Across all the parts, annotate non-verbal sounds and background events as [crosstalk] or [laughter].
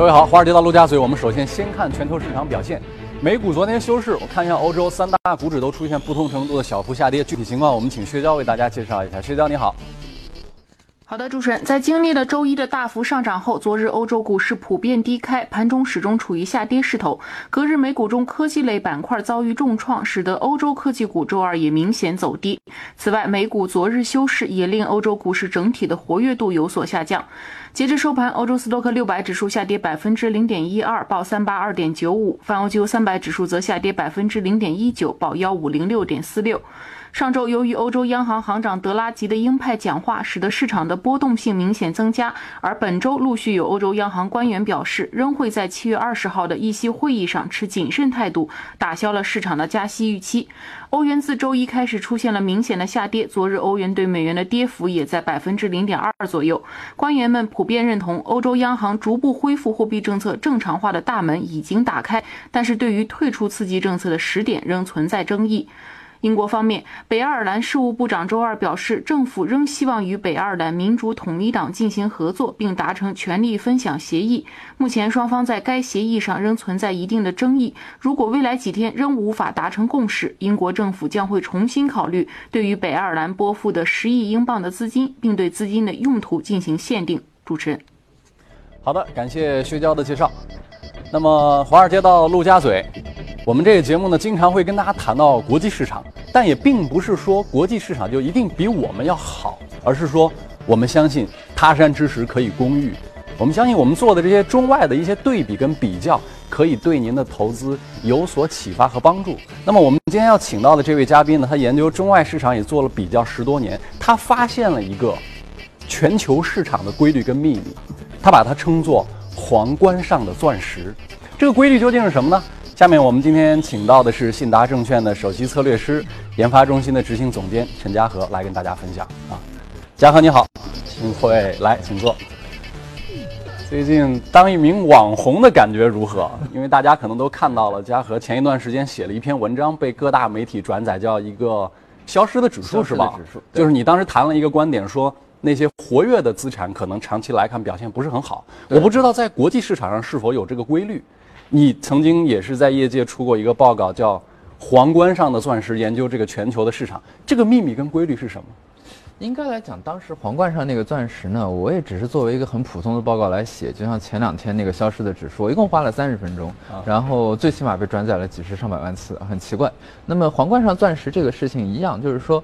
各位好，华尔街到陆家嘴，我们首先先看全球市场表现。美股昨天休市，我看一下欧洲三大股指都出现不同程度的小幅下跌，具体情况我们请薛娇为大家介绍一下。薛娇你好。好的，主持人，在经历了周一的大幅上涨后，昨日欧洲股市普遍低开，盘中始终处于下跌势头。隔日美股中科技类板块遭遇重创，使得欧洲科技股周二也明显走低。此外，美股昨日休市，也令欧洲股市整体的活跃度有所下降。截至收盘，欧洲斯托克六百指数下跌百分之零点一二，报三八二点九五；泛欧几欧三百指数则下跌百分之零点一九，报幺五零六点四六。上周，由于欧洲央行行长德拉吉的鹰派讲话，使得市场的波动性明显增加。而本周陆续有欧洲央行官员表示，仍会在七月二十号的议息会议上持谨慎态度，打消了市场的加息预期。欧元自周一开始出现了明显的下跌，昨日欧元对美元的跌幅也在百分之零点二左右。官员们普遍认同，欧洲央行逐步恢复货币政策正常化的大门已经打开，但是对于退出刺激政策的时点仍存在争议。英国方面，北爱尔兰事务部长周二表示，政府仍希望与北爱尔兰民主统一党进行合作，并达成权力分享协议。目前，双方在该协议上仍存在一定的争议。如果未来几天仍无法达成共识，英国政府将会重新考虑对于北爱尔兰拨付的十亿英镑的资金，并对资金的用途进行限定。主持人，好的，感谢薛娇的介绍。那么，华尔街到陆家嘴。我们这个节目呢，经常会跟大家谈到国际市场，但也并不是说国际市场就一定比我们要好，而是说我们相信他山之石可以攻玉，我们相信我们做的这些中外的一些对比跟比较，可以对您的投资有所启发和帮助。那么我们今天要请到的这位嘉宾呢，他研究中外市场也做了比较十多年，他发现了一个全球市场的规律跟秘密，他把它称作皇冠上的钻石。这个规律究竟是什么呢？下面我们今天请到的是信达证券的首席策略师、研发中心的执行总监陈嘉禾来跟大家分享啊。嘉禾你好，请会来，请坐。最近当一名网红的感觉如何？因为大家可能都看到了，嘉禾前一段时间写了一篇文章，被各大媒体转载，叫一个消失的指数是吧？指数就是你当时谈了一个观点，说那些活跃的资产可能长期来看表现不是很好。我不知道在国际市场上是否有这个规律。你曾经也是在业界出过一个报告，叫《皇冠上的钻石》，研究这个全球的市场，这个秘密跟规律是什么？应该来讲，当时皇冠上那个钻石呢，我也只是作为一个很普通的报告来写，就像前两天那个消失的指数，我一共花了三十分钟，然后最起码被转载了几十上百万次，很奇怪。那么皇冠上钻石这个事情一样，就是说。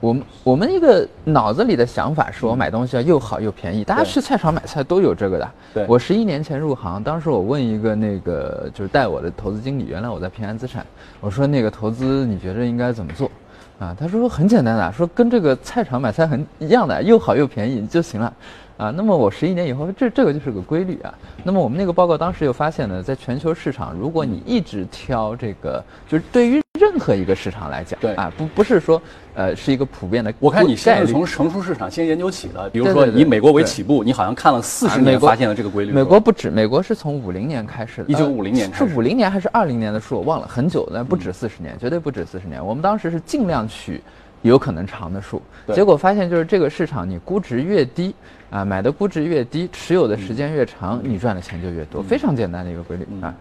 我们我们一个脑子里的想法是我买东西要又好又便宜，大家去菜场买菜都有这个的。对，我十一年前入行，当时我问一个那个就是带我的投资经理，原来我在平安资产，我说那个投资你觉得应该怎么做？啊，他说很简单的，说跟这个菜场买菜很一样的，又好又便宜就行了。啊，那么我十一年以后，这这个就是个规律啊。那么我们那个报告当时又发现呢，在全球市场，如果你一直挑这个，就是对于任何一个市场来讲，对啊，不不是说，呃，是一个普遍的。我看你现在从成熟市场先研究起的，比如说以美国为起步，你好像看了四十年，发现了这个规律。美国不止，美国是从五零年开始的，一九五零年是五零年还是二零年的数我忘了，很久了，不止四十年，绝对不止四十年。我们当时是尽量取有可能长的数，结果发现就是这个市场，你估值越低。啊，买的估值越低，持有的时间越长，你赚的钱就越多，非常简单的一个规律啊。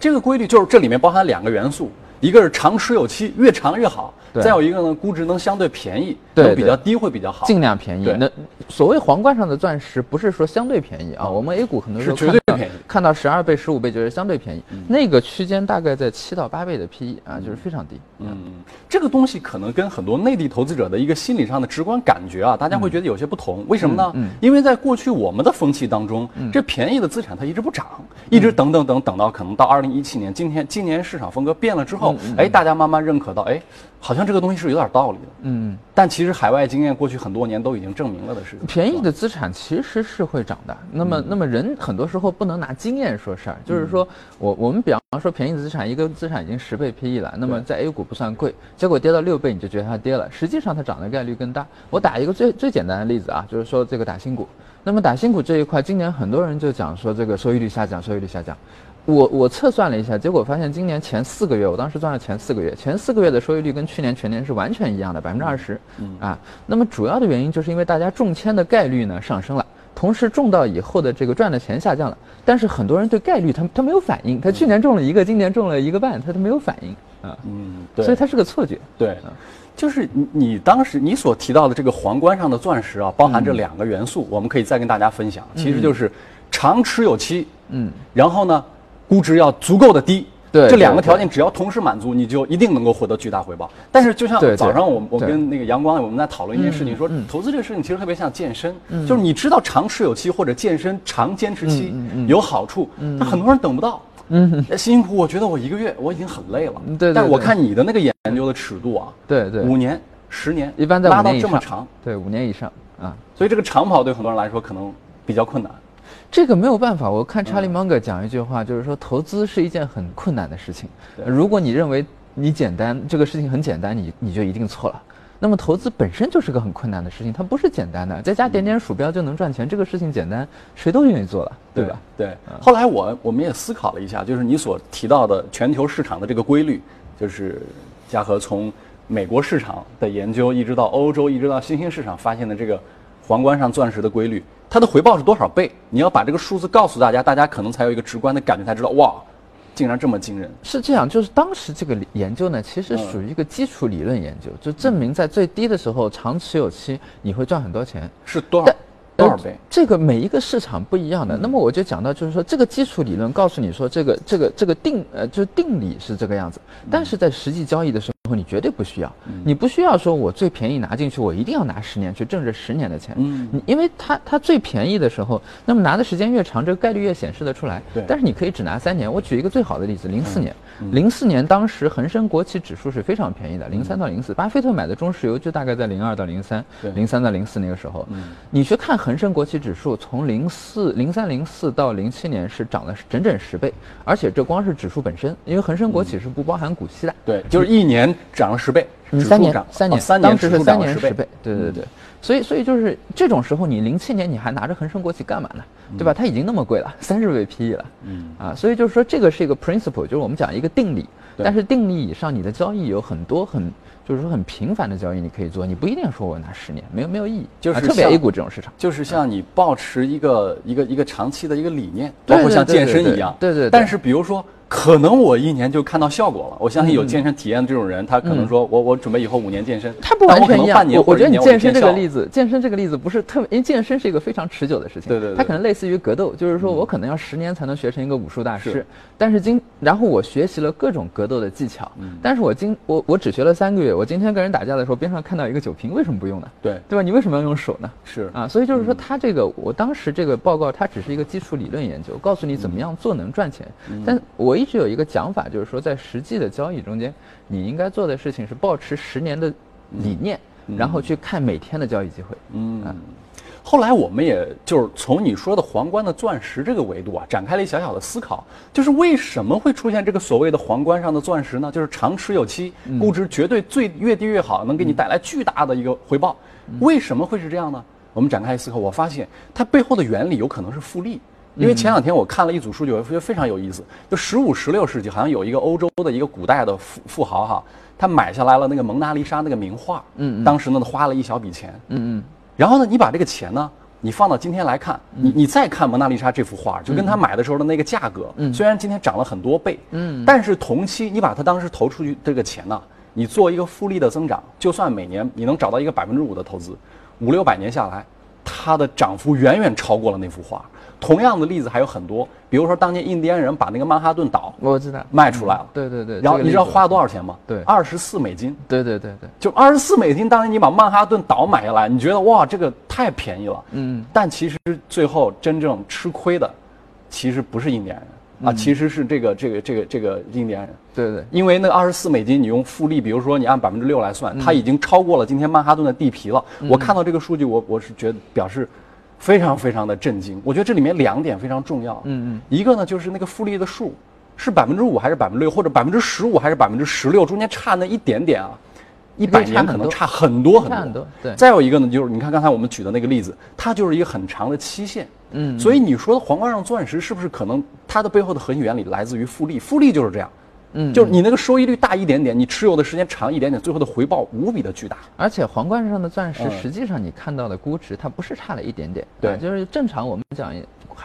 这个规律就是这里面包含两个元素。一个是长持有期越长越好，再有一个呢，估值能相对便宜，对比较低会比较好，尽量便宜。那所谓皇冠上的钻石，不是说相对便宜啊，我们 A 股很多时候绝对便宜，看到十二倍、十五倍就是相对便宜，那个区间大概在七到八倍的 PE 啊，就是非常低。嗯，这个东西可能跟很多内地投资者的一个心理上的直观感觉啊，大家会觉得有些不同。为什么呢？因为在过去我们的风气当中，这便宜的资产它一直不涨，一直等等等等到可能到二零一七年，今天今年市场风格变了之后，哎，大家慢。慢慢认可到，哎，好像这个东西是有点道理的。嗯，但其实海外经验过去很多年都已经证明了的是，便宜的资产其实是会涨的。那么，那么人很多时候不能拿经验说事儿，就是说我我们比方说便宜的资产，一个资产已经十倍 PE 了，那么在 A 股不算贵，结果跌到六倍你就觉得它跌了，实际上它涨的概率更大。我打一个最最简单的例子啊，就是说这个打新股，那么打新股这一块，今年很多人就讲说这个收益率下降，收益率下降。我我测算了一下，结果发现今年前四个月，我当时赚了前四个月，前四个月的收益率跟去年全年是完全一样的，百分之二十。嗯啊，那么主要的原因就是因为大家中签的概率呢上升了。同时中到以后的这个赚的钱下降了，但是很多人对概率他他没有反应，他去年中了一个，今年中了一个半，他都没有反应啊，嗯，对，所以它是个错觉。对，就是你你当时你所提到的这个皇冠上的钻石啊，包含这两个元素，我们可以再跟大家分享，其实就是长持有期，嗯，然后呢，估值要足够的低。对这两个条件只要同时满足，你就一定能够获得巨大回报。但是就像早上我我跟那个阳光我们在讨论一件事情，说投资这个事情其实特别像健身，就是你知道长持有期或者健身长坚持期有好处，但很多人等不到。嗯，辛辛苦，我觉得我一个月我已经很累了。嗯对对但是我看你的那个研究的尺度啊，对对，五年、十年，一般在拉到这么长，对，五年以上啊。所以这个长跑对很多人来说可能比较困难。这个没有办法，我看查嗯理芒格讲一句话，就是说投资是一件很困难的事情。如果你认为你简单，这个事情很简单，你你就一定错了。那么投资本身就是个很困难的事情，它不是简单的，在家点点鼠标就能赚钱，这个事情简单，谁都愿意做了，对吧？？对。后来我我们也思考了一下，就是你所提到的全球市场的这个规律，就是嘉禾从美国市场的研究，一直到欧洲，一直到新兴市场发现的这个皇冠上钻石的规律，它的回报是多少倍？你要把这个数字告诉大家，大家可能才有一个直观的感觉，才知道哇，竟然这么惊人。是这样，就是当时这个理研究呢，其实嗯属于一个基础理论研究，就证明在最低的时候，长持有期你会赚很多钱。是多少多少倍？这个每一个市场不一样的。那么我就讲到，就是说这个基础理论告诉你说，这个这个这个定呃就是定理是这个样子，但是在实际交易的时候，你绝对不需要，你不需要说我最便宜拿进去，我一定要拿十年去挣这十年的钱。嗯你因为它它最便宜的时候，那么拿的时间越长，这个概率越显示得出来。对但是你可以只拿三年。我举一个最好的例子，零四年，零四年当时恒生国企指数是非常便宜的，零三到零四，巴菲特买的中石油就大概在零二到零三对，零三到零四那个时候，你去看恒生国企指数，从零四零三零四到零七年是涨了整整十倍，而且这光是指数本身，因为恒生国企是不包含股息的。对，就是一年涨了十倍，嗯，三年涨，三年，哦三年当时是三年十倍，对对对，所以所以就是这种时候，你零七年你还拿着恒生国企干嘛呢？对吧？它已经那么贵了，三十倍 PE 了，嗯啊，所以就是说这个是一个 principle，就是我们讲一个定理，但是定理以上，你的交易有很多很就是说很频繁的交易你可以做，你不一定说我拿十年，没有没有意义，就是啊特别 A 股这种市场。就是像你保持一个一个一个长期的一个理念，包括像健身一样。对对对但是比如说，可能我一年就看到效果了。我相信有健身体验的这种人，他可能说我我准备以后五年健身，他不完全一样我我觉得你健身这个例子，健身这个例子不是特别，因为健身是一个非常持久的事情，对对对它可能类似于格斗，就是说我可能要十年才能学成一个武术大师是，但是今然后我学习了各种格斗的技巧，嗯但是我今我我只学了三个月，我今天跟人打架的时候边上看到一个酒瓶，为什么不用呢？对对吧？你为什么要用手呢？是啊，所以就是说，他这个我当时这个报告，它只是一个基础理论研究，告诉你怎么样做能赚钱。但我一直有一个讲法，就是说，在实际的交易中间，你应该做的事情是保持十年的理念，然后去看每天的交易机会。嗯。后来我们也就是从你说的皇冠的钻石这个维度啊，展开了一小小的思考，就是为什么会出现这个所谓的皇冠上的钻石呢？就是长持有期，估值绝对最越低越好，能给你带来巨大的一个回报。为什么会是这样呢？我们展开思考，我发现它背后的原理有可能是复利。因为前两天我看了一组数据，我觉得非常有意思。就十五、十六世纪，好像有一个欧洲的一个古代的富富豪哈，他买下来了那个蒙娜丽莎那个名画，嗯嗯。当时呢花了一小笔钱，嗯嗯，然后呢，你把这个钱呢，你放到今天来看，你你再看蒙娜丽莎这幅画，就跟他买的时候的那个价格，虽然今天涨了很多倍，嗯但是同期你把他当时投出去这个钱呢，你做一个复利的增长，就算每年你能找到一个百分之五的投资，五六百年下来，它的涨幅远远超过了那幅画。同样的例子还有很多，比如说当年印第安人把那个曼哈顿岛我知道。卖出来了，对对对。然后你知道花了多少钱吗？对二十四美金。对对对对。就二十四美金，当年你把曼哈顿岛买下来，你觉得哇，这个太便宜了。嗯但其实最后真正吃亏的，其实不是印第安人啊，其实是这个这个这个这个印第安人。对对。因为那二十四美金，你用复利，比如说你按百分之六来算，它已经超过了今天曼哈顿的地皮了。我看到这个数据，我我是觉得表示非常非常的震惊。我觉得这里面两点非常重要。嗯嗯。一个呢就是那个复利的数是百分之五还是百分之六，或者百分之十五还是百分之十六，中间差那一点点啊，一百年可能差很多很多。差很多对再有一个呢，就是你看刚才我们举的那个例子，它就是一个很长的期限。嗯所以你说的皇冠上钻石是不是可能它的背后的核心原理来自于复利？复利就是这样，嗯，就是你那个收益率大一点点，你持有的时间长一点点，最后的回报无比的巨大。而且皇冠上的钻石，实际上你看到的估值，它不是差了一点点。对，就是正常我们讲。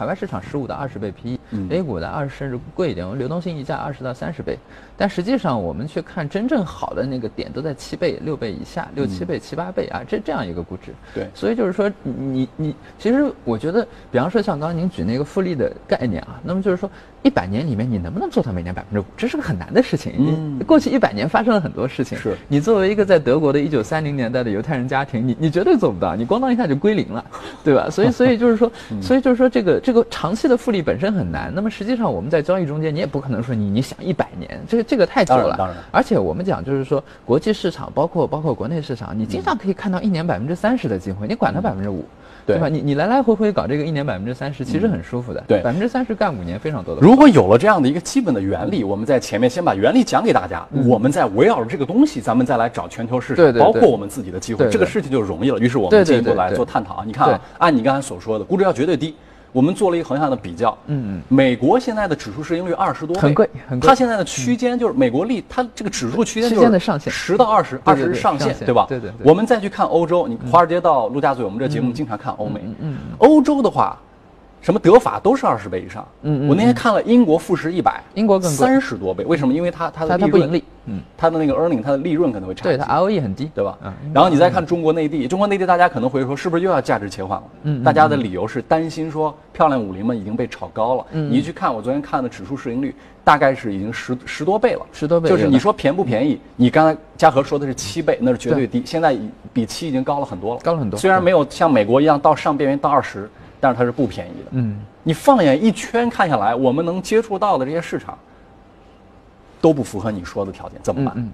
海外市场十五到二十倍 PE，A 股的二十甚至贵一点，流动性溢价二十到三十倍。但实际上我们去看真正好的那个点都在七倍、六倍以下，六七倍、七八倍啊，这这样一个估值。对，所以就是说你你其实我觉得，比方说像刚刚您举那个复利的概念啊，那么就是说一百年里面你能不能做到每年百分之五，这是个很难的事情。嗯，过去一百年发生了很多事情。是你作为一个在德国的一九三零年代的犹太人家庭，你你绝对做不到，你咣当一下就归零了，对吧？所以所以就是说，[laughs] 所以就是说这个这个长期的。复利本身很难，那么实际上我们在交易中间，你也不可能说你你想一百年，这个这个太久了。当然，而且我们讲就是说，国际市场包括包括国内市场，你经常可以看到一年百分之三十的机会，你管它百分之五。对吧？你你来来回回搞这个一年百分之三十，其实很舒服的。对，百分之三十干五年非常多的。如果有了这样的一个基本的原理，我们在前面先把原理讲给大家，我们再围绕着这个东西，咱们再来找全球市场，包括我们自己的机会，这个事情就容易了。于是我们进一步来做探讨啊。你看啊，按你刚才所说的，估值要绝对低。我们做了一个横向的比较，嗯嗯，美国现在的指数市盈率二十多倍，很贵，很贵。它现在的区间就是美国利，它这个指数区间就是十到二十，二十是上限，对吧？对对。我们再去看欧洲，你华尔街到陆家嘴，我们这节目经常看欧美，嗯，欧洲的话。什么德法都是二十倍以上。嗯嗯。我那天看了英国富时一百，英国更三十多倍。为什么？因为它它的它不盈利，嗯，它的那个 earning，它的利润可能会差。对，它 ROE 很低，对吧？嗯。然后你再看中国内地，中国内地大家可能会说，是不是又要价值切换了？嗯。大家的理由是担心说，漂亮五零们已经被炒高了。嗯。你去看，我昨天看的指数市盈率大概是已经十十多倍了。十多倍。就是你说便不便宜？你刚才嘉禾说的是七倍，那是绝对低。现在比七已经高了很多了。高了很多。虽然没有像美国一样到上边缘到二十。但是它是不便宜的。嗯，你放眼一圈看下来，我们能接触到的这些市场都不符合你说的条件，怎么办？嗯。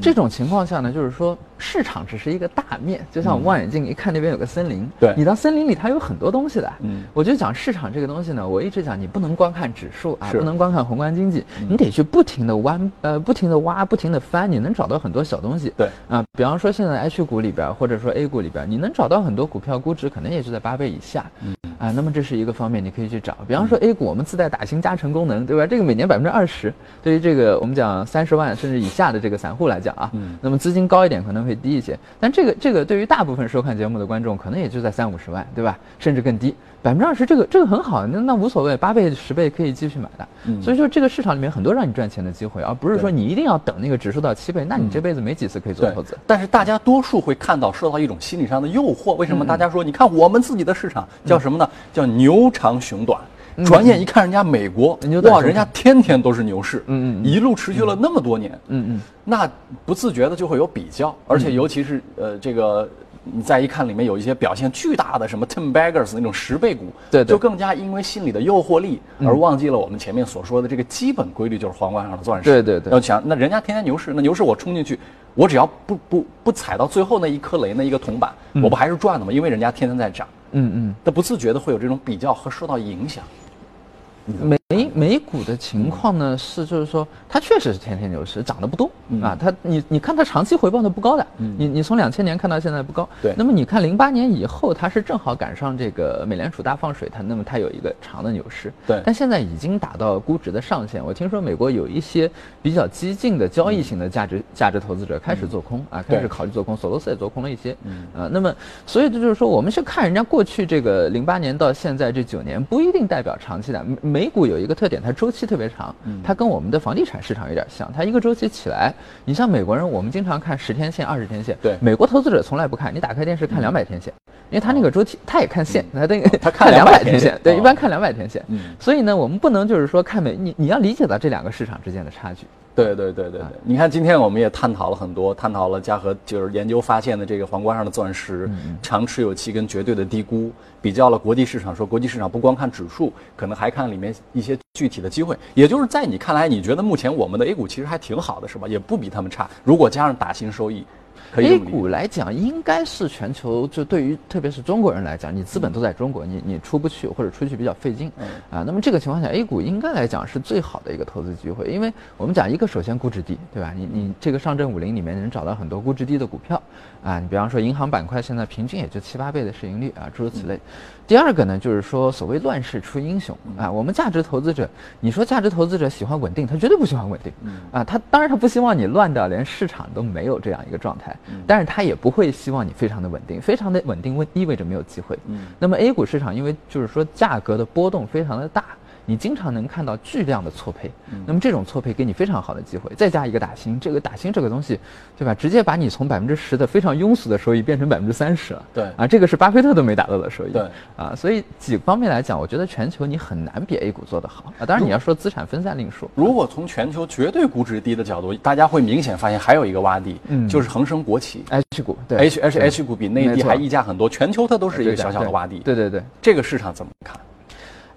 这种情况下呢，就是说市场只是一个大面，就像望远镜一看那边有个森林，对你到森林里它有很多东西的。嗯，我就讲市场这个东西呢，我一直讲你不能光看指数啊，不能光看宏观经济，你得去不停的弯，呃，不停的挖，不停的翻，你能找到很多小东西。对啊，比方说现在 H 股里边或者说 A 股里边，你能找到很多股票估值可能也就在八倍以下。嗯啊，那么这是一个方面，你可以去找。比方说 A 股，我们自带打新加成功能，对吧？这个每年百分之二十，对于这个我们讲三十万甚至以下的这个散户来讲啊。那么资金高一点可能会低一些，但这个这个对于大部分收看节目的观众可能也就在三五十万，对吧？甚至更低，百分之二十这个这个很好，那那无所谓，八倍十倍可以继续买的。所以说这个市场里面很多让你赚钱的机会，而不是说你一定要等那个指数到七倍，那你这辈子没几次可以做投资。但是大家多数会看到受到一种心理上的诱惑，为什么大家说你看我们自己的市场叫什么呢？叫牛长熊短。[laughs] 转眼一看，人家美国哇，人家天天都是牛市，嗯嗯，一路持续了那么多年，嗯嗯，那不自觉的就会有比较，而且尤其是呃这个，你再一看里面有一些表现巨大的什么 ten baggers 那种十倍股，对，就更加因为心理的诱惑力而忘记了我们前面所说的这个基本规律，就是皇冠上的钻石，对对对。要想那人家天天牛市，那牛市我冲进去，我只要不不不踩到最后那一颗雷那一个铜板，我不还是赚的吗？因为人家天天在涨，嗯嗯，他不自觉的会有这种比较和受到影响。美美股的情况呢是，就是说它确实是天天牛市，涨得不多啊。它你你看它长期回报的不高的，你你从两千年看到现在不高。对。那么你看零八年以后，它是正好赶上这个美联储大放水，它那么它有一个长的牛市。对。但现在已经达到估值的上限。我听说美国有一些比较激进的交易型的价值价值投资者开始做空啊，开始考虑做空。索罗斯也做空了一些。嗯。啊，那么所以这就是说，我们去看人家过去这个零八年到现在这九年，不一定代表长期的。美股有。有一个特点，它周期特别长，它跟我们的房地产市场有点像。它一个周期起来，你像美国人，我们经常看十天线、二十天线。对，美国投资者从来不看。你打开电视看两百天线，因为他那个周期，他也看线，他那个他 [laughs] 看两百天线。对，一般看两百天线。嗯，所以呢，我们不能就是说看美，你你要理解到这两个市场之间的差距。对对对对对，你看今天我们也探讨了很多，探讨了嘉禾就是研究发现的这个皇冠上的钻石长持有期跟绝对的低估，比较了国际市场，说国际市场不光看指数，可能还看里面一些具体的机会。也就是在你看来，你觉得目前我们的 A 股其实还挺好的，是吧？也不比他们差。如果加上打新收益。A 股来讲，应该是全球就对于特别是中国人来讲，你资本都在中国，你你出不去或者出去比较费劲，啊，那么这个情况下，A 股应该来讲是最好的一个投资机会，因为我们讲一个首先估值低，对吧？你你这个上证五零里面能找到很多估值低的股票，啊，你比方说银行板块现在平均也就七八倍的市盈率啊，诸如此类。第二个呢，就是说所谓乱世出英雄啊，我们价值投资者，你说价值投资者喜欢稳定，他绝对不喜欢稳定，啊，他当然他不希望你乱到连市场都没有这样一个状态，但是他也不会希望你非常的稳定，非常的稳定，意味着没有机会。那么 A 股市场因为就是说价格的波动非常的大。你经常能看到巨量的错配，那么这种错配给你非常好的机会，再加一个打新，这个打新这个东西，对吧？直接把你从百分之十的非常庸俗的收益变成百分之三十了。对啊，这个是巴菲特都没达到的收益。对啊，所以几方面来讲，我觉得全球你很难比 A 股做得好啊。当然你要说资产分散另说。如果从全球绝对估值低的角度，大家会明显发现还有一个洼地，嗯，就是恒生国企 H 股，对 H H H 股比内地还溢价很多，全球它都是一个小小的洼地。对对对，这个市场怎么看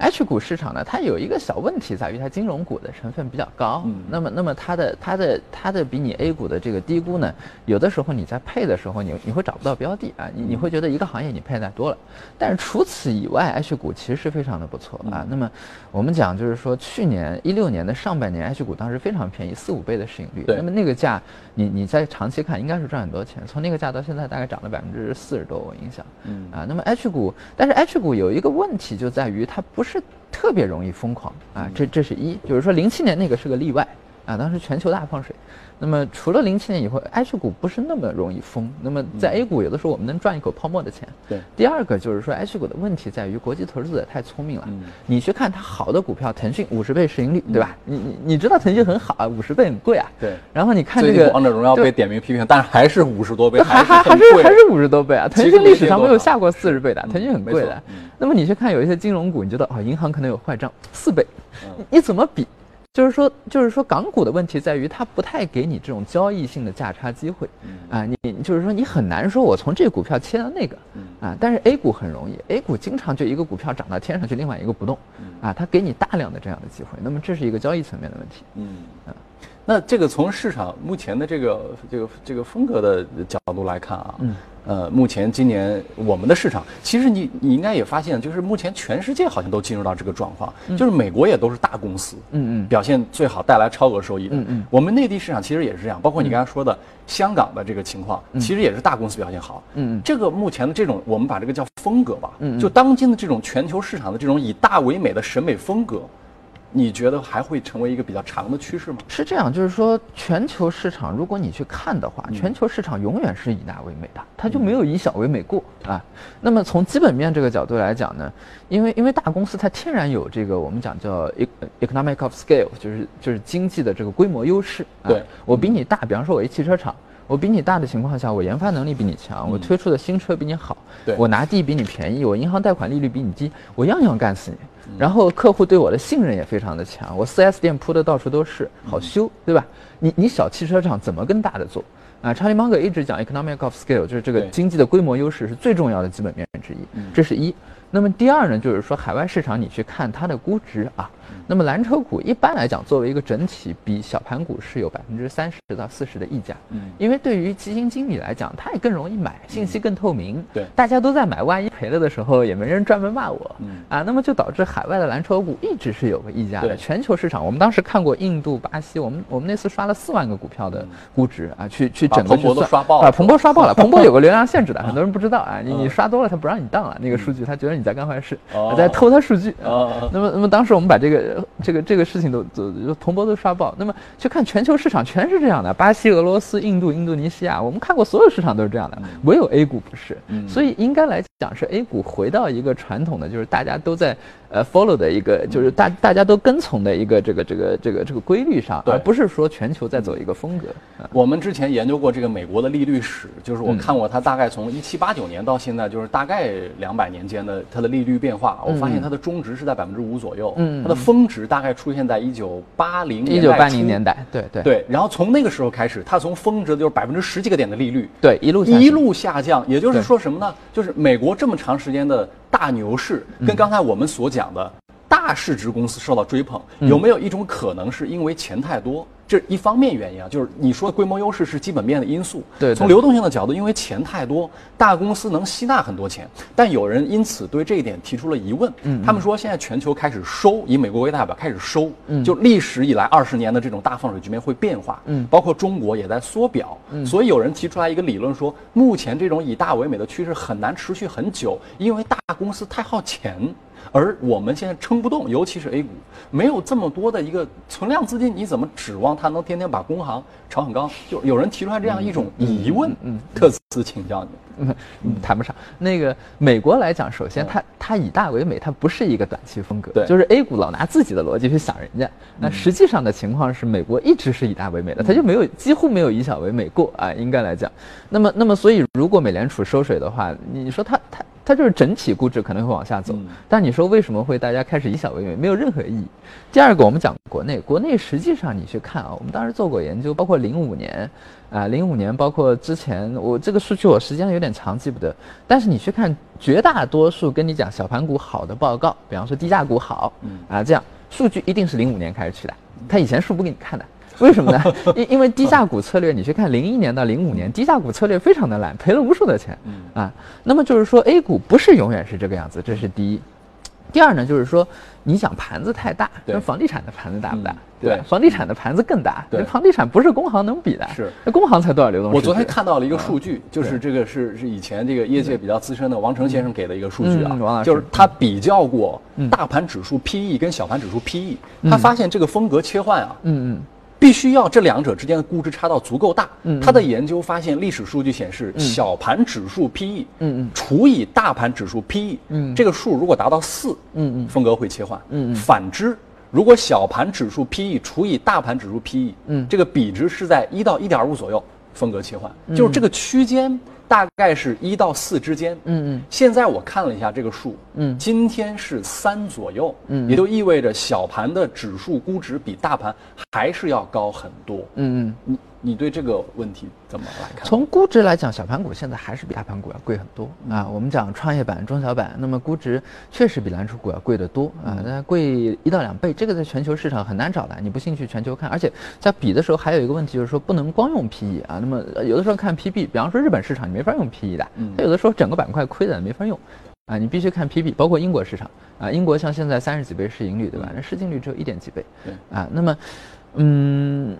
？H 股市场呢，它有一个小问题在于它金融股的成分比较高，嗯，那么那么它的它的它的比你 A 股的这个低估呢，有的时候你在配的时候，你你会找不到标的啊，你你会觉得一个行业你配太多了，但是除此以外，H 股其实是非常的不错啊。那么我们讲就是说，去年一六年的上半年，H 股当时非常便宜，四五倍的市盈率，那么那个价，你你在长期看应该是赚很多钱，从那个价到现在大概涨了百分之四十多，我印象，嗯。啊，那么 H 股，但是 H 股有一个问题就在于它不是。是特别容易疯狂啊，这这是一，就是说零七年那个是个例外。啊，当时全球大放水。那么除了零七年以后，H 股不是那么容易疯。那么在 A 股有的时候我们能赚一口泡沫的钱。对。第二个就是说 H 股的问题在于国际投资者太聪明了。嗯。你去看它好的股票，腾讯五十倍市盈率，对吧？你你你知道腾讯很好啊，五十倍很贵啊。对。然后你看这个王者荣耀被点名批评，但是还是五十多倍，还还还是还是五十多倍啊！腾讯历史上没有下过四十倍的，腾讯很贵的。那么你去看有一些金融股，你觉得啊，银行可能有坏账，四倍，你怎么比？就是说，就是说，港股的问题在于它不太给你这种交易性的价差机会，啊，你就是说你很难说我从这个股票切到那个，啊，但是 A 股很容易，A 股经常就一个股票涨到天上去，另外一个不动，啊，它给你大量的这样的机会，那么这是一个交易层面的问题，嗯，啊，那这个从市场目前的这个这个这个风格的角度来看啊，嗯。呃，目前今年我们的市场，其实你你应该也发现，就是目前全世界好像都进入到这个状况，就是美国也都是大公司，嗯嗯，表现最好，带来超额收益的，嗯嗯，我们内地市场其实也是这样，包括你刚才说的香港的这个情况，其实也是大公司表现好，嗯嗯，这个目前的这种，我们把这个叫风格吧，嗯嗯，就当今的这种全球市场的这种以大为美的审美风格。你觉得还会成为一个比较长的趋势吗？是这样，就是说全球市场，如果你去看的话，全球市场永远是以大为美的，它就没有以小为美过啊。那么从基本面这个角度来讲呢，因为因为大公司它天然有这个我们讲叫 economic of scale，就是就是经济的这个规模优势。对我比你大，比方说我一汽车厂，我比你大的情况下，我研发能力比你强，我推出的新车比你好，我拿地比你便宜，我银行贷款利率比你低，我样样干死你。然后客户对我的信任也非常的强，我 4S 店铺的到处都是，好修，对吧？你你小汽车厂怎么跟大的做？啊，查理芒格一直讲 economic of scale，就是这个经济的规模优势是最重要的基本面之一，这是一。那么第二呢，就是说海外市场你去看它的估值啊。那么蓝筹股一般来讲，作为一个整体，比小盘股是有百分之三十到四十的溢价。嗯，因为对于基金经理来讲，他也更容易买，信息更透明。对，大家都在买，万一赔了的时候，也没人专门骂我。嗯，啊，那么就导致海外的蓝筹股一直是有个溢价的。全球市场，我们当时看过印度、巴西，我们我们那次刷了四万个股票的估值啊，去去整个去算。刷爆了。啊，彭博刷爆了。[laughs] 彭博有个流量限制的，很多人不知道啊。你你刷多了，他不让你当了那个数据，他觉得你在干坏事，在偷他数据。啊，那么那么当时我们把这个这个这个事。情都都同波都刷爆，那么去看全球市场全是这样的，巴西、俄罗斯、印度、印度尼西亚，我们看过所有市场都是这样的，唯有 A 股不是，所以应该来讲是 A 股回到一个传统的，就是大家都在。呃，follow 的一个就是大大家都跟从的一个这个这个这个这个规律上，而不是说全球在走一个风格。我们之前研究过这个美国的利率史，就是我看过它大概从一七八九年到现在，就是大概两百年间的它的利率变化。我发现它的中值是在百分之五左右，它的峰值大概出现在一九八零一九八零年代，对对对。然后从那个时候开始，它从峰值就是百分之十几个点的利率，对一路一路下降。也就是说什么呢？就是美国这么长时间的。大牛市跟刚才我们所讲的大市值公司受到追捧，有没有一种可能是因为钱太多？这一方面原因啊，就是你说的规模优势是基本面的因素。对对从流动性的角度，因为钱太多，大公司能吸纳很多钱，但有人因此对这一点提出了疑问。嗯，他们说现在全球开始收，以美国为代表开始收，嗯，就历史以来二十年的这种大放水局面会变化。嗯，包括中国也在缩表。嗯，所以有人提出来一个理论说，目前这种以大为美的趋势很难持续很久，因为大公司太耗钱。而我们现在撑不动，尤其是 A 股，没有这么多的一个存量资金，你怎么指望它能天天把工行炒很高？就有人提出来这样一种疑问，嗯，特此请教你，嗯，谈不上。那个美国来讲，首先它它以大为美，它不是一个短期风格，对，就是 A 股老拿自己的逻辑去想人家，那实际上的情况是，美国一直是以大为美的，它就没有几乎没有以小为美过啊，应该来讲。那么那么所以，如果美联储收水的话，你说它它。它就是整体估值可能会往下走，但你说为什么会大家开始以小为美，没有任何意义。第二个，我们讲国内，国内实际上你去看啊，我们当时做过研究，包括零五年，啊零五年，包括之前，我这个数据我时间有点长记不得，但是你去看绝大多数跟你讲小盘股好的报告，比方说低价股好，啊这样数据一定是零五年开始去的，它以前数不给你看的。为什么呢？[laughs] 因因为低价股策略，你去看零一年到零五年，低价股策略非常的烂，赔了无数的钱。啊，那么就是说 A 股不是永远是这个样子，这是第一。第二呢，就是说你想盘子太大，跟房地产的盘子大不大？对，房地产的盘子更大。对，房地产不是工行能比的。是，那工行才多少流动性？我昨天看到了一个数据，就是这个是是以前这个业界比较资深的王成先生给的一个数据啊，就是他比较过大盘指数 PE 跟小盘指数 PE，他发现这个风格切换啊，嗯嗯。必须要这两者之间的估值差到足够大。嗯，他的研究发现，历史数据显示，小盘指数 PE，嗯嗯，除以大盘指数 PE，嗯，这个数如果达到四，嗯嗯，风格会切换。嗯嗯，反之，如果小盘指数 PE 除以大盘指数 PE，嗯，这个比值是在一到一点五左右，风格切换，就是这个区间。大概是一到四之间，嗯嗯，现在我看了一下这个数，嗯，今天是三左右，嗯，也就意味着小盘的指数估值比大盘还是要高很多，嗯嗯。你对这个问题怎么来看？从估值来讲，小盘股现在还是比大盘股要贵很多啊。我们讲创业板、中小板，那么估值确实比蓝筹股要贵得多啊，那贵一到两倍，这个在全球市场很难找的。你不信去全球看，而且在比的时候还有一个问题，就是说不能光用 PE 啊。那么有的时候看 PB，比方说日本市场你没法用 PE 的，它有的时候整个板块亏的没法用啊，你必须看 PB。包括英国市场啊，英国像现在三十几倍市盈率对吧？那市净率只有一点几倍，啊，那么嗯。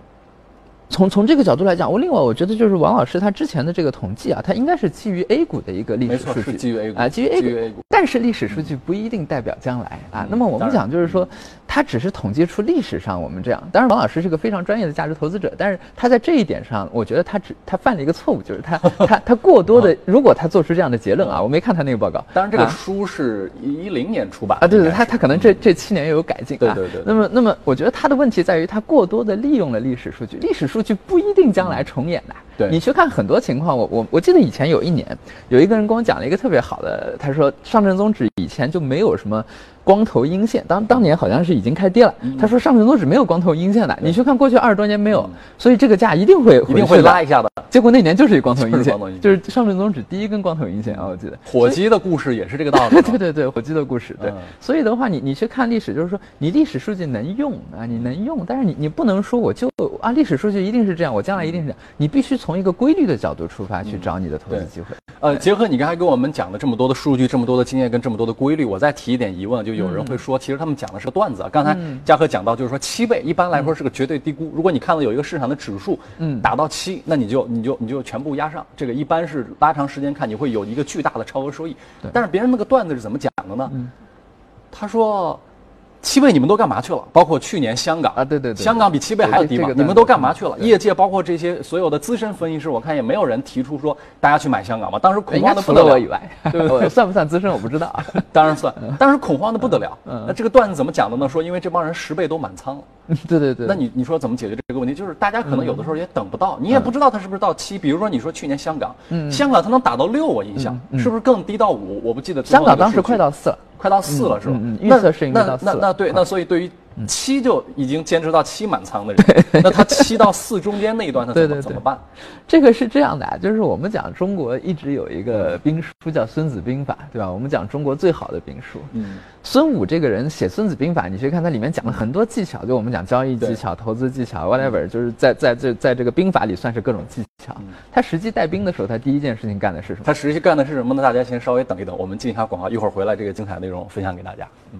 从从这个角度来讲，我另外我觉得就是王老师他之前的这个统计啊，他应该是基于 A 股的一个历史数据，是基于 A 股啊，基于 A 股。但是历史数据不一定代表将来啊。那么我们讲就是说，他只是统计出历史上我们这样。当然，王老师是个非常专业的价值投资者，但是他在这一点上，我觉得他只他犯了一个错误，就是他 [laughs] 他他过多的，如果他做出这样的结论啊，我没看他那个报告。当然，这个书是一零年出版啊，对对，他他可能这这七年又有改进啊。对对对。那么那么，我觉得他的问题在于他过多的利用了历史数据，历史数去不一定将。将来重演的，对你去看很多情况，我我我记得以前有一年，有一个人跟我讲了一个特别好的，他说上证综指以前就没有什么。光头阴线，当当年好像是已经开跌了。他说上证综指没有光头阴线的，你去看过去二十多年没有，所以这个价一定会一定会拉一下的。结果那年就是一光头阴线，就是上证综指第一根光头阴线啊，我记得。火鸡的故事也是这个道理。[laughs] 对对对，火鸡的故事。对，所以的话，你你去看历史，就是说你历史数据能用啊，你能用，但是你你不能说我就啊历史数据一定是这样，我将来一定是这样。你必须从一个规律的角度出发去找你的投资机会。呃，结合你刚才跟我们讲的这么多的数据、这么多的经验跟这么多的规律，我再提一点疑问，就有人会说，其实。他们讲的是个段子。刚才嘉禾讲到，就是说七倍一般来说是个绝对低估。如果你看到有一个市场的指数，嗯，达到七，那你就你就你就全部压上。这个一般是拉长时间看，你会有一个巨大的超额收益。但是别人那个段子是怎么讲的呢？他说。七倍你们都干嘛去了？包括去年香港啊，对对对，香港比七倍还要低嘛？你们都干嘛去了？业界包括这些所有的资深分析师，我看也没有人提出说大家去买香港嘛。当时恐慌的不得了，我以外，对 [laughs] 算不算资深我不知道，当然算。当时恐慌的不得了。[laughs] 那这个段子怎么讲的呢？说因为这帮人十倍都满仓了。[laughs] 对对对。那你你说怎么解决这个问题？就是大家可能有的时候也等不到，你也不知道它是不是到七。比如说你说去年香港，香港它能打到六，我印象是不是更低到五？我不记得。香港当时快到四了。快到四了是吧？预测是应该到四。那那那对，那所以对于七就已经坚持到七满仓的人，那他七到四中间那一段他怎么怎么办？这个是这样的啊，就是我们讲中国一直有一个兵书叫《孙子兵法》，对吧？我们讲中国最好的兵书。嗯，孙武这个人写《孙子兵法》，你去看他里面讲了很多技巧，就我们讲交易技巧、投资技巧，whatever，就是在在这在这个兵法里算是各种技巧。他实际带兵的时候，他第一件事情干的是什么？他实际干的是什么呢？大家先稍微等一等，我们进一下广告，一会儿回来这个精彩内容分享给大家。嗯。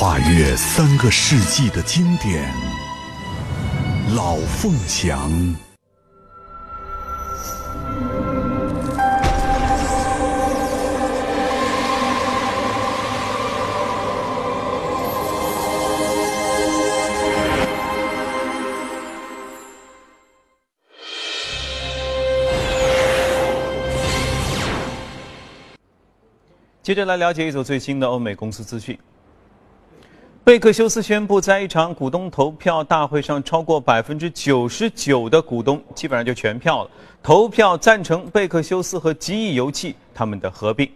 跨越三个世纪的经典，《老凤祥》。接着来了解一组最新的欧美公司资讯。贝克休斯宣布，在一场股东投票大会上，超过百分之九十九的股东基本上就全票了，投票赞成贝克休斯和极易油气他们的合并。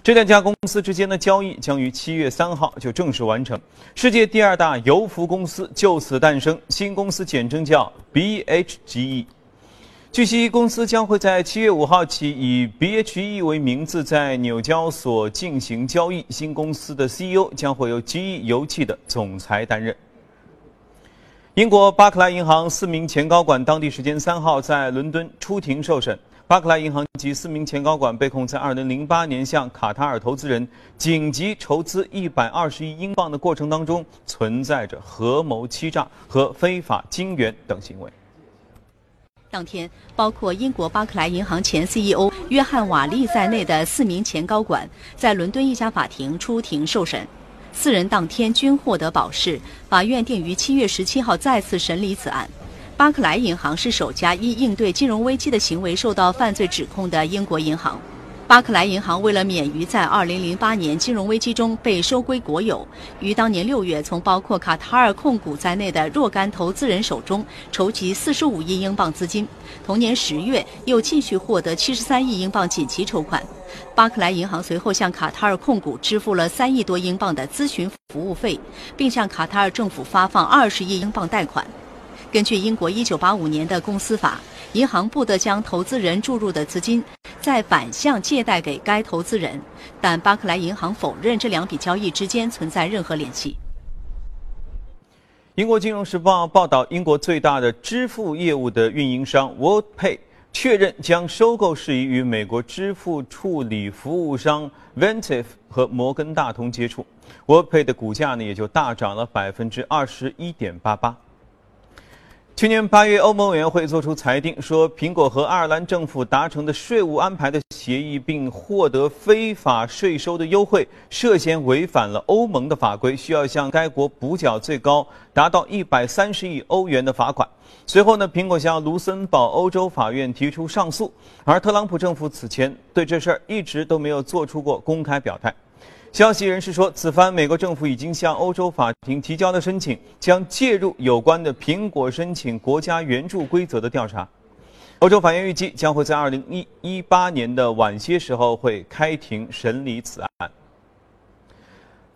这两家公司之间的交易将于七月三号就正式完成，世界第二大油服公司就此诞生，新公司简称叫 BHGE。据悉，公司将会在七月五号起以 BHE 为名字在纽交所进行交易。新公司的 CEO 将会由 GE 油气的总裁担任。英国巴克莱银行四名前高管当地时间三号在伦敦出庭受审。巴克莱银行及四名前高管被控在二零零八年向卡塔尔投资人紧急筹资一百二十亿英镑的过程当中，存在着合谋欺诈和非法经援等行为。当天，包括英国巴克莱银行前 CEO 约翰·瓦利在内的四名前高管在伦敦一家法庭出庭受审。四人当天均获得保释，法院定于七月十七号再次审理此案。巴克莱银行是首家因应对金融危机的行为受到犯罪指控的英国银行。巴克莱银行为了免于在2008年金融危机中被收归国有，于当年六月从包括卡塔尔控股在内的若干投资人手中筹集45亿英镑资金。同年十月，又继续获得73亿英镑紧急筹款。巴克莱银行随后向卡塔尔控股支付了3亿多英镑的咨询服务费，并向卡塔尔政府发放20亿英镑贷款。根据英国1985年的公司法。银行不得将投资人注入的资金再反向借贷给该投资人，但巴克莱银行否认这两笔交易之间存在任何联系。英国金融时报报道，英国最大的支付业务的运营商 WorldPay 确认将收购事宜与美国支付处理服务商 Ventif 和摩根大通接触，WorldPay 的股价呢也就大涨了百分之二十一点八八。去年八月，欧盟委员会作出裁定，说苹果和爱尔兰政府达成的税务安排的协议，并获得非法税收的优惠，涉嫌违反了欧盟的法规，需要向该国补缴最高达到一百三十亿欧元的罚款。随后呢，苹果向卢森堡欧洲法院提出上诉，而特朗普政府此前对这事儿一直都没有做出过公开表态。消息人士说，此番美国政府已经向欧洲法庭提交的申请，将介入有关的苹果申请国家援助规则的调查。欧洲法院预计将会在二零一一八年的晚些时候会开庭审理此案。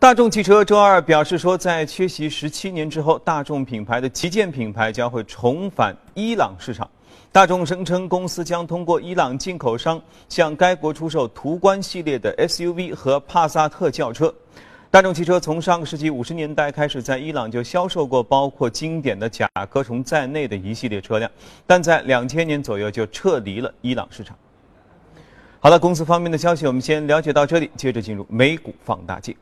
大众汽车周二表示说，在缺席十七年之后，大众品牌的旗舰品牌将会重返伊朗市场。大众声称，公司将通过伊朗进口商向该国出售途观系列的 SUV 和帕萨特轿车。大众汽车从上个世纪五十年代开始在伊朗就销售过包括经典的甲壳虫在内的一系列车辆，但在两千年左右就撤离了伊朗市场。好了，公司方面的消息我们先了解到这里，接着进入美股放大镜。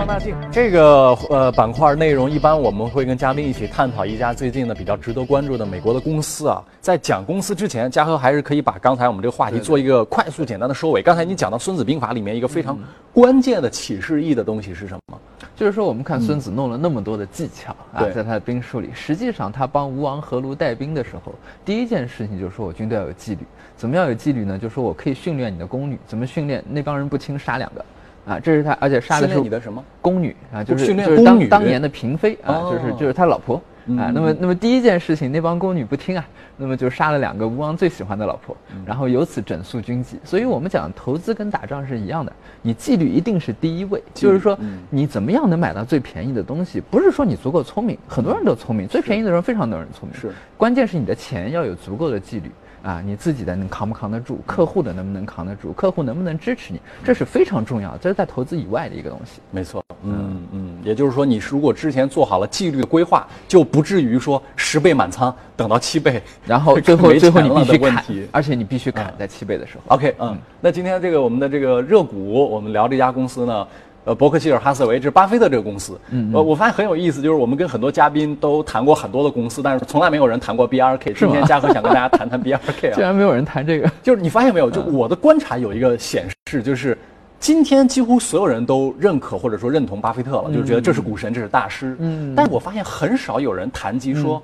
放大镜这个呃板块内容，一般我们会跟嘉宾一起探讨一家最近的比较值得关注的美国的公司啊。在讲公司之前，嘉禾还是可以把刚才我们这个话题做一个快速简单的收尾。刚才你讲到《孙子兵法》里面一个非常关键的启示意的东西是什么？就是说，我们看孙子弄了那么多的技巧啊，在他的兵书里，实际上他帮吴王阖庐带兵的时候，第一件事情就是说我军队要有纪律。怎么样有纪律呢？就是说我可以训练你的宫女，怎么训练？那帮人不轻杀两个。啊，这是他，而且杀的是你的什么？宫女啊，就是就是当当年的嫔妃啊，哦就是就是他老婆啊。那么那么第一件事情，那帮宫女不听啊，那么就杀了两个吴王最喜欢的老婆，然后由此整肃军纪。所以我们讲投资跟打仗是一样的，你纪律一定是第一位，就是说你怎么样能买到最便宜的东西，不是说你足够聪明，很多人都聪明，最便宜的人非常多人聪明，是关键是你的钱要有足够的纪律。啊，你自己的能扛不扛得住，客户的能不能扛得住，客户能不能支持你，这是非常重要，这是在投资以外的一个东西。没错，嗯嗯，也就是说，你如果之前做好了纪律的规划，就不至于说十倍满仓等到七倍，[laughs] 然后最后最后你必须砍问题，而且你必须砍在七倍的时候。OK，嗯，那今天这个我们的这个热股，我们聊这家公司呢，呃，伯克希尔哈撒韦，这是巴菲特这个公司。嗯，呃，我发现很有意思，就是我们跟很多嘉宾都谈过很多的公司，但是从来没有人谈过 BRK。今天嘉禾想跟大家谈谈 [laughs] BRK 啊，竟然没有人谈这个，就是你发现没有？就我的观察有一个显示，就是今天几乎所有人都认可或者说认同巴菲特了，就是觉得这是股神，这是大师。嗯，但是我发现很少有人谈及说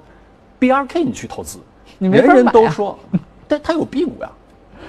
BRK 你去投资，你没人人都说，[laughs] 但他有 B 股呀。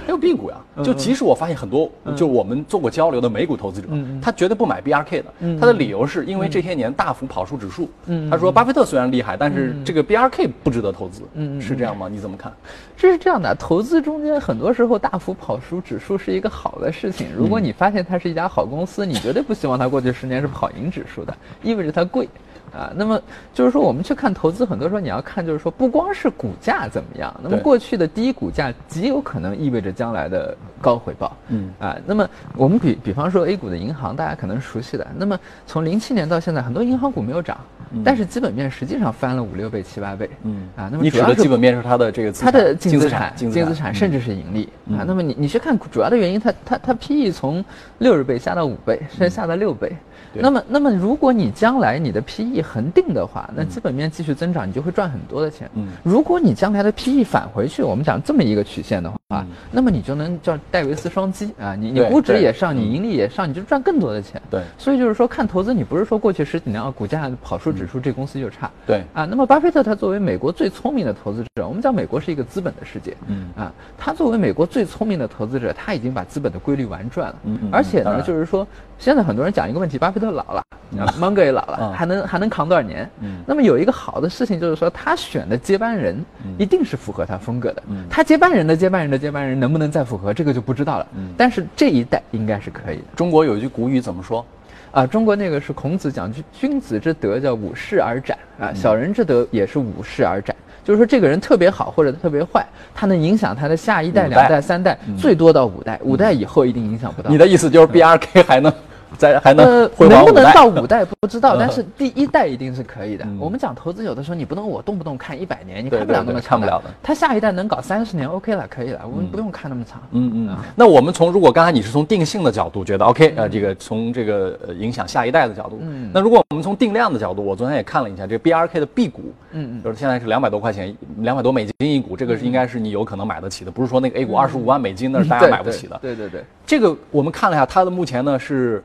他有 B 股呀，就即使我发现很多，就我们做过交流的美股投资者，他绝对不买 BRK 的。他的理由是因为这些年大幅跑输指数。他说巴菲特虽然厉害，但是这个 BRK 不值得投资，是这样吗？你怎么看？这是这样的，投资中间很多时候大幅跑输指数是一个好的事情。如果你发现它是一家好公司，你绝对不希望它过去十年是跑赢指数的，意味着它贵。啊，那么就是说，我们去看投资，很多时候你要看，就是说，不光是股价怎么样，那么过去的低股价极有可能意味着将来的高回报。嗯啊，那么我们比比方说 A 股的银行，大家可能熟悉的，那么从零七年到现在，很多银行股没有涨，但是基本面实际上翻了五六倍、七八倍。嗯。啊，那么你指的主要是基本面是它的这个资它的产净资产、净净资产。甚至是盈利。啊。那么你你去看主要的原因，它它它 PE 从六十倍下到五倍，甚至下到六倍。对。那么那么如果你将来你的 PE 恒定的话，那基本面继续增长，你就会赚很多的钱。嗯。如果你将来的 PE 返回去，我们讲这么一个曲线的话，那么你就能叫戴维斯双击啊，你你估值也上，你盈利也上，你就赚更多的钱。对。所以就是说看投资，你不是说过去十几年啊股价跑输指出，这公司就差。对。啊，那么巴菲特他作为美国最聪明的投资者，我们讲美国是一个资本的世界，嗯。啊，他作为美国最聪明的投资者，他已经把资本的规律玩转了，嗯嗯。而且呢，就是说，现在很多人讲一个问题，巴菲特老了，啊芒格也老了，嗯还能还能扛多少年？嗯。那么有一个好的事情就是说，他选的接班人一定是符合他风格的，嗯。他接班人的接班人的接班人能不能再符合，这个就不知道了，嗯。但是这一代应该是可以的。中国有一句古语怎么说？啊，中国那个是孔子讲，君君子之德叫五世而斩啊，小人之德也是五世而斩。就是说，这个人特别好或者特别坏，他能影响他的下一代、代两代、三代，最多到五代，五代以后一定影响不到。你的意思就是 BRK 还能在还能？能不能到五代不知道，但是第一代一定是可以的。嗯我们讲投资，有的时候你不能我动不动看一百年，你对看不了那么长看不了的他下一代能搞三十年，OK 了，可以了，我们不用看那么长。嗯嗯，那我们从如果刚才你是从定性的角度觉得 OK，呃，这个从这个呃影响下一代的角度，嗯那如果我们从定量的角度，我昨天也看了一下，这个 BRK 的 B 股，嗯嗯就是现在是两百多块钱，两百多美金一股，这个是应该是你有可能买得起的，不是说那个 A 股二十五万美金那是大家买不起的。对对对，这个我们看了一下，它的目前呢是。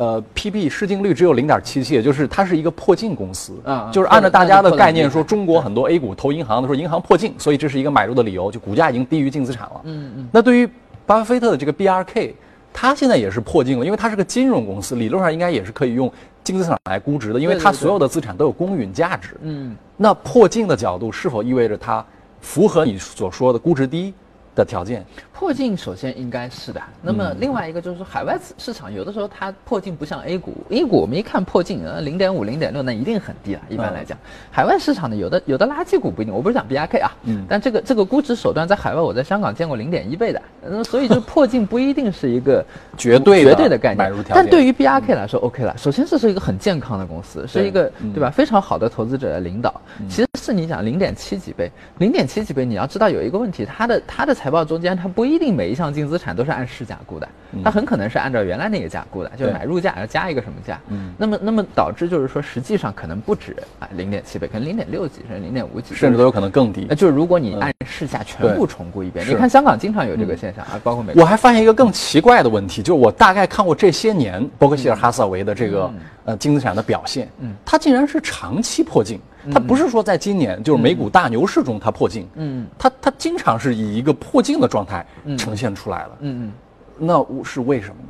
呃，PB 市净率只有零点七七，也就是它是一个破净公司啊啊就是按照大家的概念说，中国很多 A 股投银行的时候，银行破净，所以这是一个买入的理由，就股价已经低于净资产了。嗯嗯。那对于巴菲特的这个 BRK，它现在也是破净了，因为它是个金融公司，理论上应该也是可以用净资产来估值的，因为它所有的资产都有公允价值。嗯，那破净的角度是否意味着它符合你所说的估值低，的条件。破净首先应该是的，那么另外一个就是说海外市市场有的时候它破净不像 A 股，A 股我们一看破净，呃零点五、零点六那一定很低了，一般来讲。海外市场呢，有的有的垃圾股不一定，我不是讲 BRK 啊，嗯，但这个这个估值手段在海外我在香港见过零点一倍的，嗯所以就破净不一定是一个 [laughs] 绝对绝对的概念买入条件。但对于 BRK 来说 OK 了，首先这是一个很健康的公司，是一个对吧非常好的投资者的领导。其实是你讲零点七几倍，零点七几倍，你要知道有一个问题，它的它的财报中间它不一定每一项净资产都是按市价估的，它很可能是按照原来那个价估的，就是买入价要加一个什么价。嗯，那么那么导致就是说，实际上可能不止啊零点七倍，可能零点六几甚至零点五几，甚至都有可能更低。那就是如果你按市价全部重估一遍，你看香港经常有这个现象啊，包括美国。我还发现一个更奇怪的问题，就是我大概看过这些年伯克希尔哈撒韦的这个呃净资产的表现，嗯，它竟然是长期破净，它不是说在今年就是美股大牛市中它破净，嗯，它它经常是以一个破净的状态呈现出来了，嗯嗯，那是为什么呢？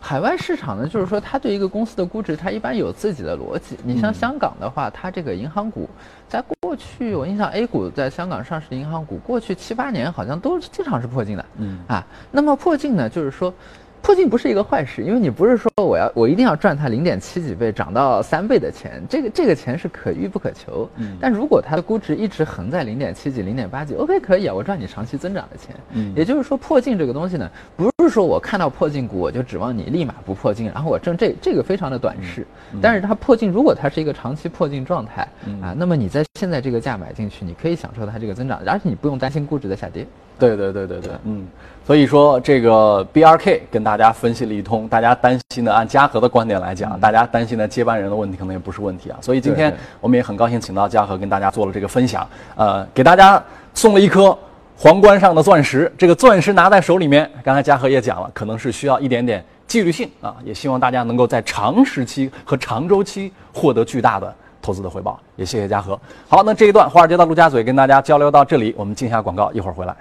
海外市场呢，就是说它对一个公司的估值，它一般有自己的逻辑。你像香港的话，它这个银行股，在过去我印象 A 股在香港上市的银行股，过去七八年好像都经常是破净的，嗯。啊，那么破净呢，就是说。破净不是一个坏事，因为你不是说我要我一定要赚它零点七几倍涨到三倍的钱，这个这个钱是可遇不可求。嗯，但如果它的估值一直横在零点七几、零点八几，OK 可以啊，我赚你长期增长的钱。嗯，也就是说破净这个东西呢，不是说我看到破净股我就指望你立马不破净，然后我挣这这个非常的短视。但是它破净，如果它是一个长期破净状态啊，那么你在现在这个价买进去，你可以享受它这个增长，而且你不用担心估值的下跌。对对对对对，嗯，所以说这个 BRK 跟大家分析了一通，大家担心的按嘉禾的观点来讲，大家担心的接班人的问题可能也不是问题啊。所以今天我们也很高兴请到嘉禾跟大家做了这个分享，呃，给大家送了一颗皇冠上的钻石。这个钻石拿在手里面，刚才嘉禾也讲了，可能是需要一点点纪律性啊，也希望大家能够在长时期和长周期获得巨大的投资的回报。也谢谢嘉禾。好，那这一段华尔街到陆家嘴跟大家交流到这里，我们进下广告，一会儿回来。